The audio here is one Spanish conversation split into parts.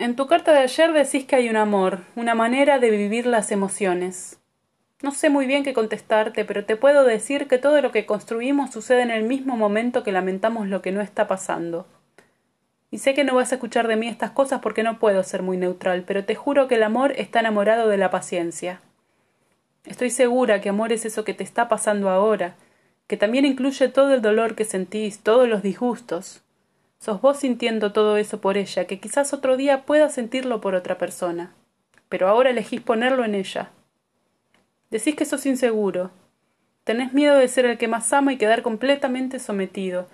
En tu carta de ayer decís que hay un amor, una manera de vivir las emociones. No sé muy bien qué contestarte, pero te puedo decir que todo lo que construimos sucede en el mismo momento que lamentamos lo que no está pasando. Y sé que no vas a escuchar de mí estas cosas porque no puedo ser muy neutral, pero te juro que el amor está enamorado de la paciencia. Estoy segura que amor es eso que te está pasando ahora, que también incluye todo el dolor que sentís, todos los disgustos, Sos vos sintiendo todo eso por ella, que quizás otro día pueda sentirlo por otra persona. Pero ahora elegís ponerlo en ella. Decís que sos inseguro. Tenés miedo de ser el que más ama y quedar completamente sometido.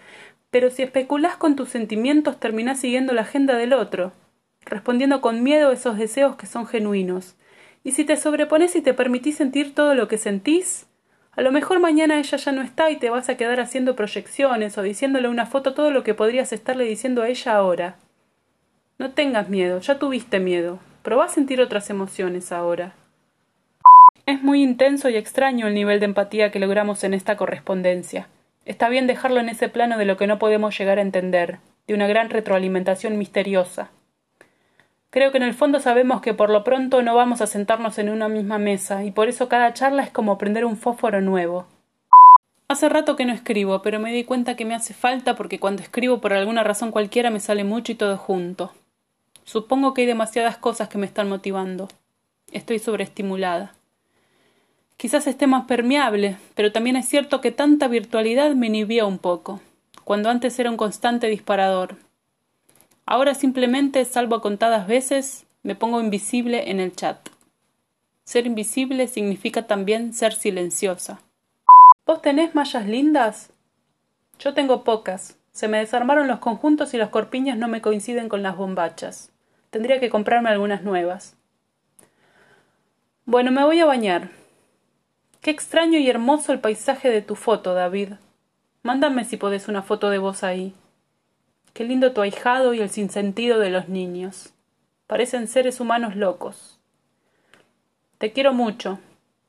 Pero si especulás con tus sentimientos terminás siguiendo la agenda del otro, respondiendo con miedo a esos deseos que son genuinos. Y si te sobrepones y te permitís sentir todo lo que sentís, a lo mejor mañana ella ya no está y te vas a quedar haciendo proyecciones o diciéndole una foto todo lo que podrías estarle diciendo a ella ahora. No tengas miedo, ya tuviste miedo. Probá a sentir otras emociones ahora. Es muy intenso y extraño el nivel de empatía que logramos en esta correspondencia. Está bien dejarlo en ese plano de lo que no podemos llegar a entender, de una gran retroalimentación misteriosa. Creo que en el fondo sabemos que por lo pronto no vamos a sentarnos en una misma mesa, y por eso cada charla es como prender un fósforo nuevo. Hace rato que no escribo, pero me di cuenta que me hace falta porque cuando escribo por alguna razón cualquiera me sale mucho y todo junto. Supongo que hay demasiadas cosas que me están motivando. Estoy sobreestimulada. Quizás esté más permeable, pero también es cierto que tanta virtualidad me inhibía un poco, cuando antes era un constante disparador, Ahora simplemente, salvo contadas veces, me pongo invisible en el chat. Ser invisible significa también ser silenciosa. ¿Vos tenés mallas lindas? Yo tengo pocas. Se me desarmaron los conjuntos y los corpiños no me coinciden con las bombachas. Tendría que comprarme algunas nuevas. Bueno, me voy a bañar. Qué extraño y hermoso el paisaje de tu foto, David. Mándame si podés una foto de vos ahí. Qué lindo tu ahijado y el sinsentido de los niños. Parecen seres humanos locos. Te quiero mucho.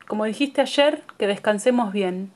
Como dijiste ayer, que descansemos bien.